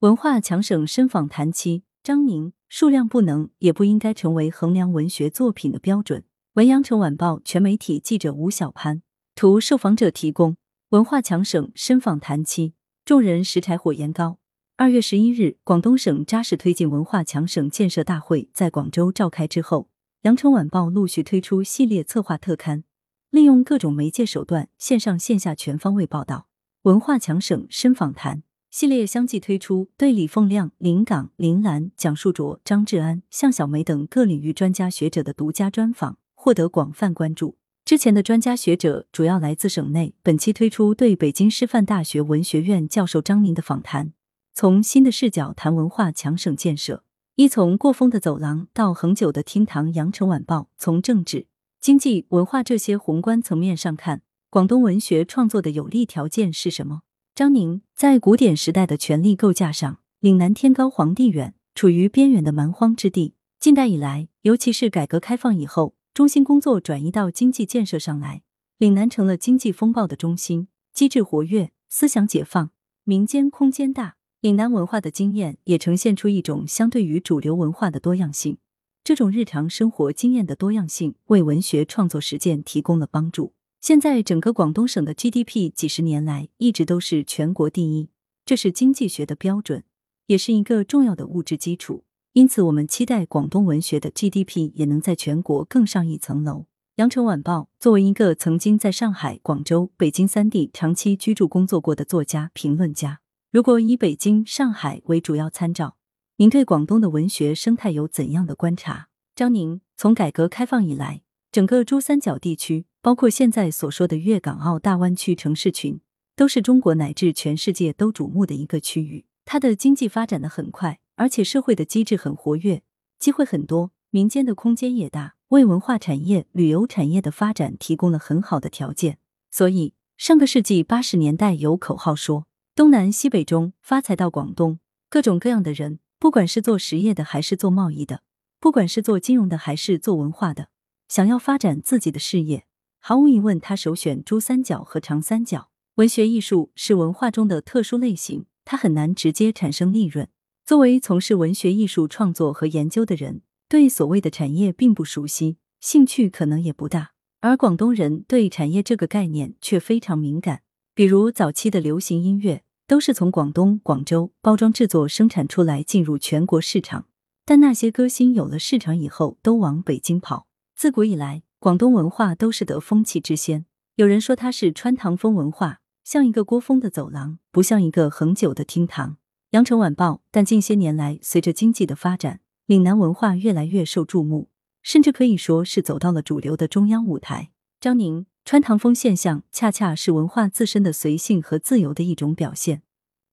文化强省深访谈七，张宁，数量不能也不应该成为衡量文学作品的标准。文阳城晚报全媒体记者吴小潘，图受访者提供。文化强省深访谈七，众人拾柴火焰高。二月十一日，广东省扎实推进文化强省建设大会在广州召开之后，羊城晚报陆续推出系列策划特刊，利用各种媒介手段，线上线下全方位报道文化强省深访谈。系列相继推出，对李凤亮、林岗、林兰、蒋树卓、张志安、向小梅等各领域专家学者的独家专访，获得广泛关注。之前的专家学者主要来自省内，本期推出对北京师范大学文学院教授张宁的访谈，从新的视角谈文化强省建设。一从过风的走廊到恒久的厅堂，羊城晚报从政治、经济、文化这些宏观层面上看，广东文学创作的有利条件是什么？张宁在古典时代的权力构架上，岭南天高皇帝远，处于边远的蛮荒之地。近代以来，尤其是改革开放以后，中心工作转移到经济建设上来，岭南成了经济风暴的中心，机制活跃，思想解放，民间空间大。岭南文化的经验也呈现出一种相对于主流文化的多样性。这种日常生活经验的多样性，为文学创作实践提供了帮助。现在整个广东省的 GDP 几十年来一直都是全国第一，这是经济学的标准，也是一个重要的物质基础。因此，我们期待广东文学的 GDP 也能在全国更上一层楼。羊城晚报作为一个曾经在上海、广州、北京三地长期居住工作过的作家、评论家，如果以北京、上海为主要参照，您对广东的文学生态有怎样的观察？张宁，从改革开放以来，整个珠三角地区。包括现在所说的粤港澳大湾区城市群，都是中国乃至全世界都瞩目的一个区域。它的经济发展的很快，而且社会的机制很活跃，机会很多，民间的空间也大，为文化产业、旅游产业的发展提供了很好的条件。所以，上个世纪八十年代有口号说“东南西北中，发财到广东”，各种各样的人，不管是做实业的还是做贸易的，不管是做金融的还是做文化的，想要发展自己的事业。毫无疑问，他首选珠三角和长三角。文学艺术是文化中的特殊类型，它很难直接产生利润。作为从事文学艺术创作和研究的人，对所谓的产业并不熟悉，兴趣可能也不大。而广东人对产业这个概念却非常敏感。比如早期的流行音乐，都是从广东广州包装制作生产出来，进入全国市场。但那些歌星有了市场以后，都往北京跑。自古以来。广东文化都是得风气之先，有人说它是穿堂风文化，像一个郭峰的走廊，不像一个恒久的厅堂。羊城晚报，但近些年来，随着经济的发展，岭南文化越来越受注目，甚至可以说是走到了主流的中央舞台。张宁，穿堂风现象恰恰是文化自身的随性和自由的一种表现，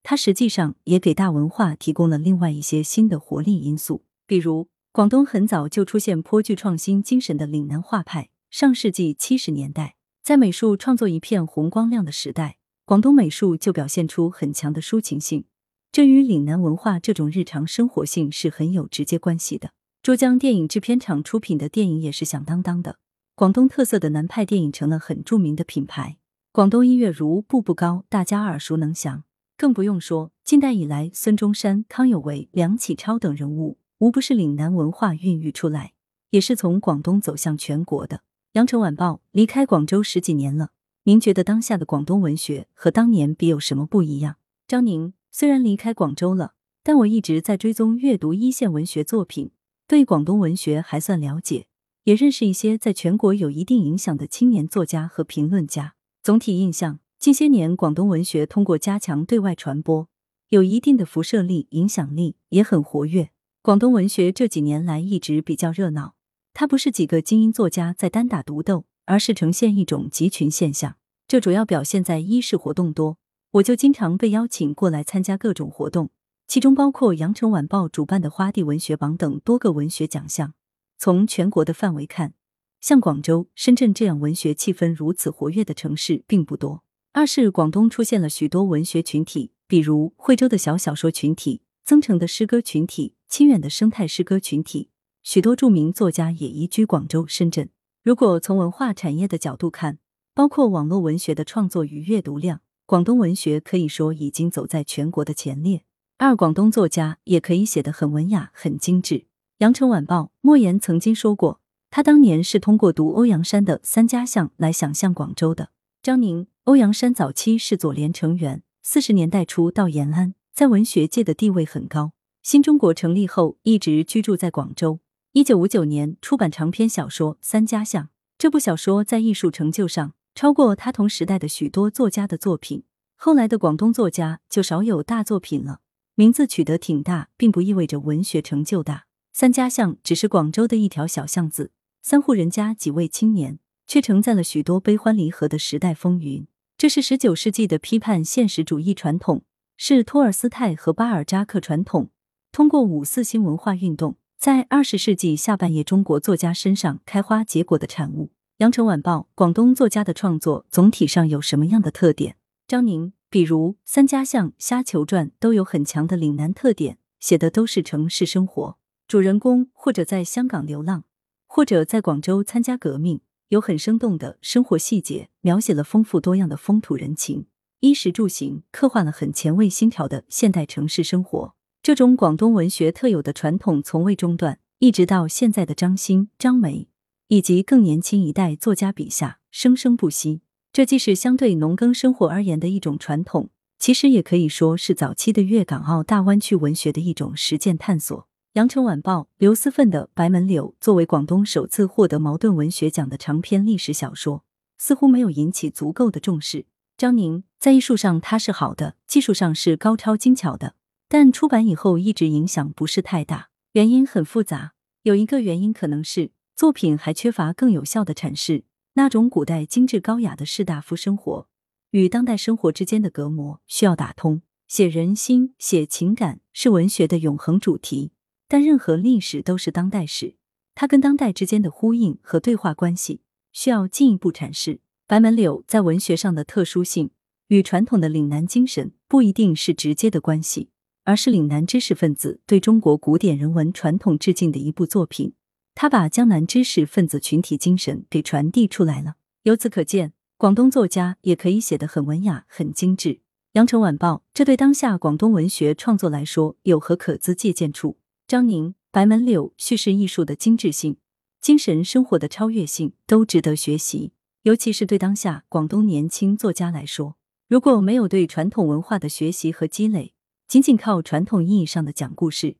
它实际上也给大文化提供了另外一些新的活力因素，比如。广东很早就出现颇具创新精神的岭南画派。上世纪七十年代，在美术创作一片红光亮的时代，广东美术就表现出很强的抒情性，这与岭南文化这种日常生活性是很有直接关系的。珠江电影制片厂出品的电影也是响当当的，广东特色的南派电影成了很著名的品牌。广东音乐如步步高，大家耳熟能详，更不用说近代以来，孙中山、康有为、梁启超等人物。无不是岭南文化孕育出来，也是从广东走向全国的。羊城晚报离开广州十几年了，您觉得当下的广东文学和当年比有什么不一样？张宁虽然离开广州了，但我一直在追踪阅读一线文学作品，对广东文学还算了解，也认识一些在全国有一定影响的青年作家和评论家。总体印象，近些年广东文学通过加强对外传播，有一定的辐射力、影响力，也很活跃。广东文学这几年来一直比较热闹，它不是几个精英作家在单打独斗，而是呈现一种集群现象。这主要表现在一是活动多，我就经常被邀请过来参加各种活动，其中包括羊城晚报主办的花地文学榜等多个文学奖项。从全国的范围看，像广州、深圳这样文学气氛如此活跃的城市并不多。二是广东出现了许多文学群体，比如惠州的小小说群体。增城的诗歌群体，清远的生态诗歌群体，许多著名作家也移居广州、深圳。如果从文化产业的角度看，包括网络文学的创作与阅读量，广东文学可以说已经走在全国的前列。二，广东作家也可以写得很文雅、很精致。羊城晚报莫言曾经说过，他当年是通过读欧阳山的《三家巷》来想象广州的。张宁，欧阳山早期是左联成员，四十年代初到延安，在文学界的地位很高。新中国成立后，一直居住在广州。一九五九年出版长篇小说《三家巷》，这部小说在艺术成就上超过他同时代的许多作家的作品。后来的广东作家就少有大作品了。名字取得挺大，并不意味着文学成就大。三家巷只是广州的一条小巷子，三户人家，几位青年，却承载了许多悲欢离合的时代风云。这是十九世纪的批判现实主义传统，是托尔斯泰和巴尔扎克传统通过五四新文化运动，在二十世纪下半叶中国作家身上开花结果的产物。羊城晚报广东作家的创作总体上有什么样的特点？张宁，比如《三家巷》《虾球传》都有很强的岭南特点，写的都是城市生活。主人公或者在香港流浪，或者在广州参加革命，有很生动的生活细节，描写了丰富多样的风土人情、衣食住行，刻画了很前卫新潮的现代城市生活。这种广东文学特有的传统从未中断，一直到现在的张欣、张梅以及更年轻一代作家笔下，生生不息。这既是相对农耕生活而言的一种传统，其实也可以说是早期的粤港澳大湾区文学的一种实践探索。羊城晚报刘思奋的《白门柳》作为广东首次获得茅盾文学奖的长篇历史小说，似乎没有引起足够的重视。张宁在艺术上他是好的，技术上是高超精巧的，但出版以后一直影响不是太大，原因很复杂。有一个原因可能是作品还缺乏更有效的阐释那种古代精致高雅的士大夫生活与当代生活之间的隔膜，需要打通。写人心，写情感是文学的永恒主题。但任何历史都是当代史，它跟当代之间的呼应和对话关系需要进一步阐释。白门柳在文学上的特殊性与传统的岭南精神不一定是直接的关系，而是岭南知识分子对中国古典人文传统致敬的一部作品。他把江南知识分子群体精神给传递出来了。由此可见，广东作家也可以写得很文雅、很精致。羊城晚报，这对当下广东文学创作来说有何可资借鉴处？张宁《白门柳》叙事艺术的精致性、精神生活的超越性都值得学习，尤其是对当下广东年轻作家来说，如果没有对传统文化的学习和积累，仅仅靠传统意义上的讲故事、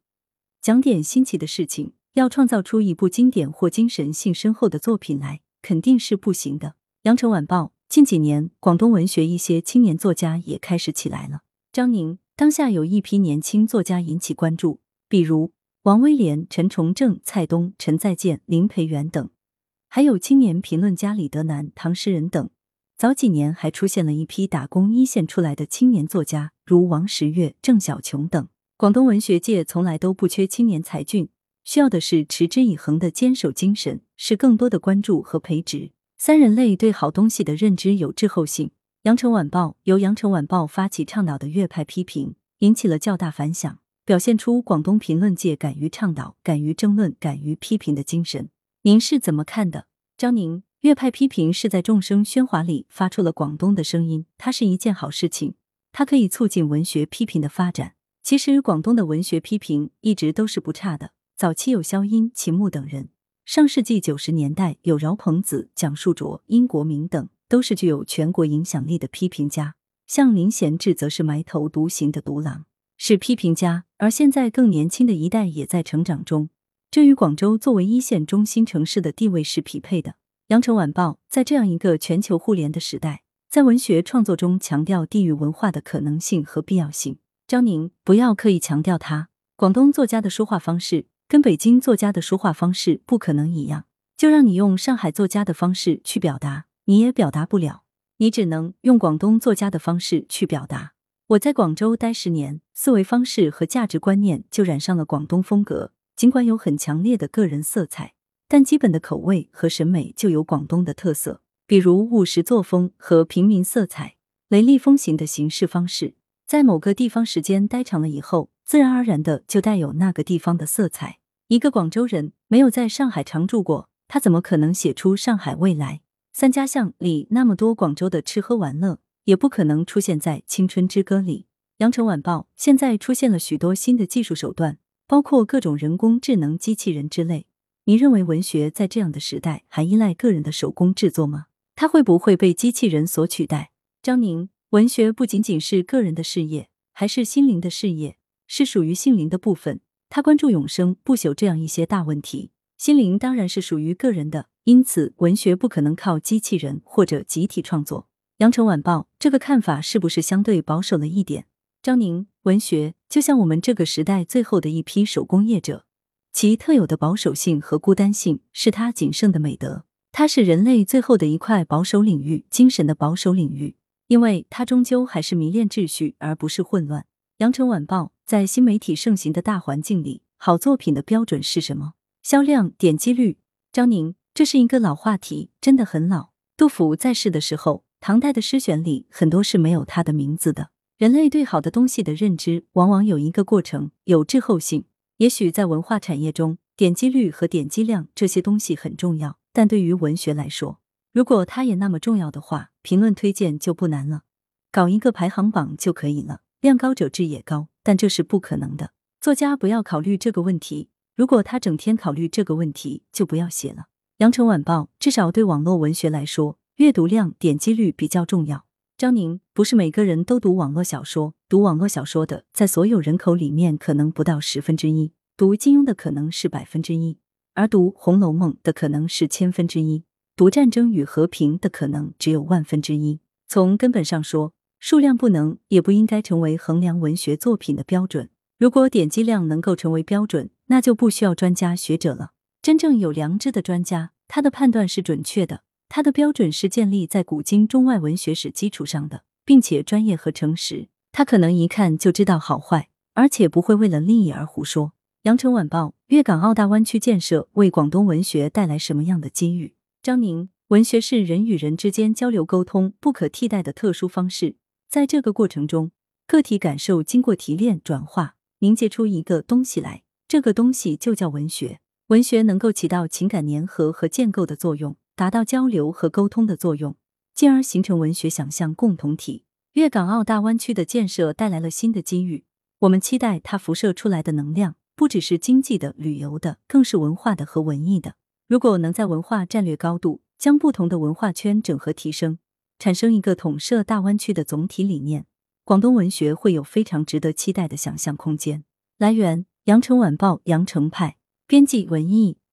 讲点新奇的事情，要创造出一部经典或精神性深厚的作品来，肯定是不行的。羊城晚报近几年，广东文学一些青年作家也开始起来了。张宁当下有一批年轻作家引起关注，比如。王威廉、陈崇正、蔡东、陈再建、林培元等，还有青年评论家李德南、唐诗人等。早几年还出现了一批打工一线出来的青年作家，如王十月、郑小琼等。广东文学界从来都不缺青年才俊，需要的是持之以恒的坚守精神，是更多的关注和培植。三人类对好东西的认知有滞后性。羊城晚报由羊城晚报发起倡导的粤派批评，引起了较大反响。表现出广东评论界敢于倡导、敢于争论、敢于批评的精神。您是怎么看的？张宁，粤派批评是在众生喧哗里发出了广东的声音，它是一件好事情，它可以促进文学批评的发展。其实广东的文学批评一直都是不差的，早期有萧音、秦牧等人，上世纪九十年代有饶鹏子、蒋树卓、殷国明等，都是具有全国影响力的批评家。像林贤志则是埋头独行的独狼。是批评家，而现在更年轻的一代也在成长中，这与广州作为一线中心城市的地位是匹配的。羊城晚报在这样一个全球互联的时代，在文学创作中强调地域文化的可能性和必要性。张宁，不要刻意强调它。广东作家的说话方式跟北京作家的说话方式不可能一样，就让你用上海作家的方式去表达，你也表达不了，你只能用广东作家的方式去表达。我在广州待十年，思维方式和价值观念就染上了广东风格。尽管有很强烈的个人色彩，但基本的口味和审美就有广东的特色，比如务实作风和平民色彩、雷厉风行的行事方式。在某个地方时间待长了以后，自然而然的就带有那个地方的色彩。一个广州人没有在上海常住过，他怎么可能写出上海未来？三家巷里那么多广州的吃喝玩乐。也不可能出现在《青春之歌》里。羊城晚报现在出现了许多新的技术手段，包括各种人工智能机器人之类。您认为文学在这样的时代还依赖个人的手工制作吗？它会不会被机器人所取代？张宁，文学不仅仅是个人的事业，还是心灵的事业，是属于心灵的部分。他关注永生、不朽这样一些大问题。心灵当然是属于个人的，因此文学不可能靠机器人或者集体创作。羊城晚报这个看法是不是相对保守了一点？张宁，文学就像我们这个时代最后的一批手工业者。其特有的保守性和孤单性是它仅剩的美德，它是人类最后的一块保守领域，精神的保守领域，因为它终究还是迷恋秩序，而不是混乱。羊城晚报在新媒体盛行的大环境里，好作品的标准是什么？销量、点击率？张宁，这是一个老话题，真的很老。杜甫在世的时候，唐代的诗选里很多是没有他的名字的。人类对好的东西的认知，往往有一个过程，有滞后性。也许在文化产业中，点击率和点击量这些东西很重要，但对于文学来说，如果它也那么重要的话，评论推荐就不难了，搞一个排行榜就可以了。量高者质也高，但这是不可能的。作家不要考虑这个问题，如果他整天考虑这个问题，就不要写了。羊城晚报至少对网络文学来说，阅读量、点击率比较重要。张宁，不是每个人都读网络小说。读网络小说的，在所有人口里面可能不到十分之一；读金庸的可能是百分之一，而读《红楼梦》的可能是千分之一；读《战争与和平》的可能只有万分之一。从根本上说，数量不能也不应该成为衡量文学作品的标准。如果点击量能够成为标准，那就不需要专家学者了。真正有良知的专家，他的判断是准确的，他的标准是建立在古今中外文学史基础上的，并且专业和诚实。他可能一看就知道好坏，而且不会为了利益而胡说。羊城晚报：粤港澳大湾区建设为广东文学带来什么样的机遇？张宁：文学是人与人之间交流沟通不可替代的特殊方式，在这个过程中，个体感受经过提炼、转化，凝结出一个东西来，这个东西就叫文学。文学能够起到情感粘合和建构的作用，达到交流和沟通的作用，进而形成文学想象共同体。粤港澳大湾区的建设带来了新的机遇，我们期待它辐射出来的能量不只是经济的、旅游的，更是文化的和文艺的。如果能在文化战略高度将不同的文化圈整合提升，产生一个统摄大湾区的总体理念，广东文学会有非常值得期待的想象空间。来源：羊城晚报羊城派，编辑文艺。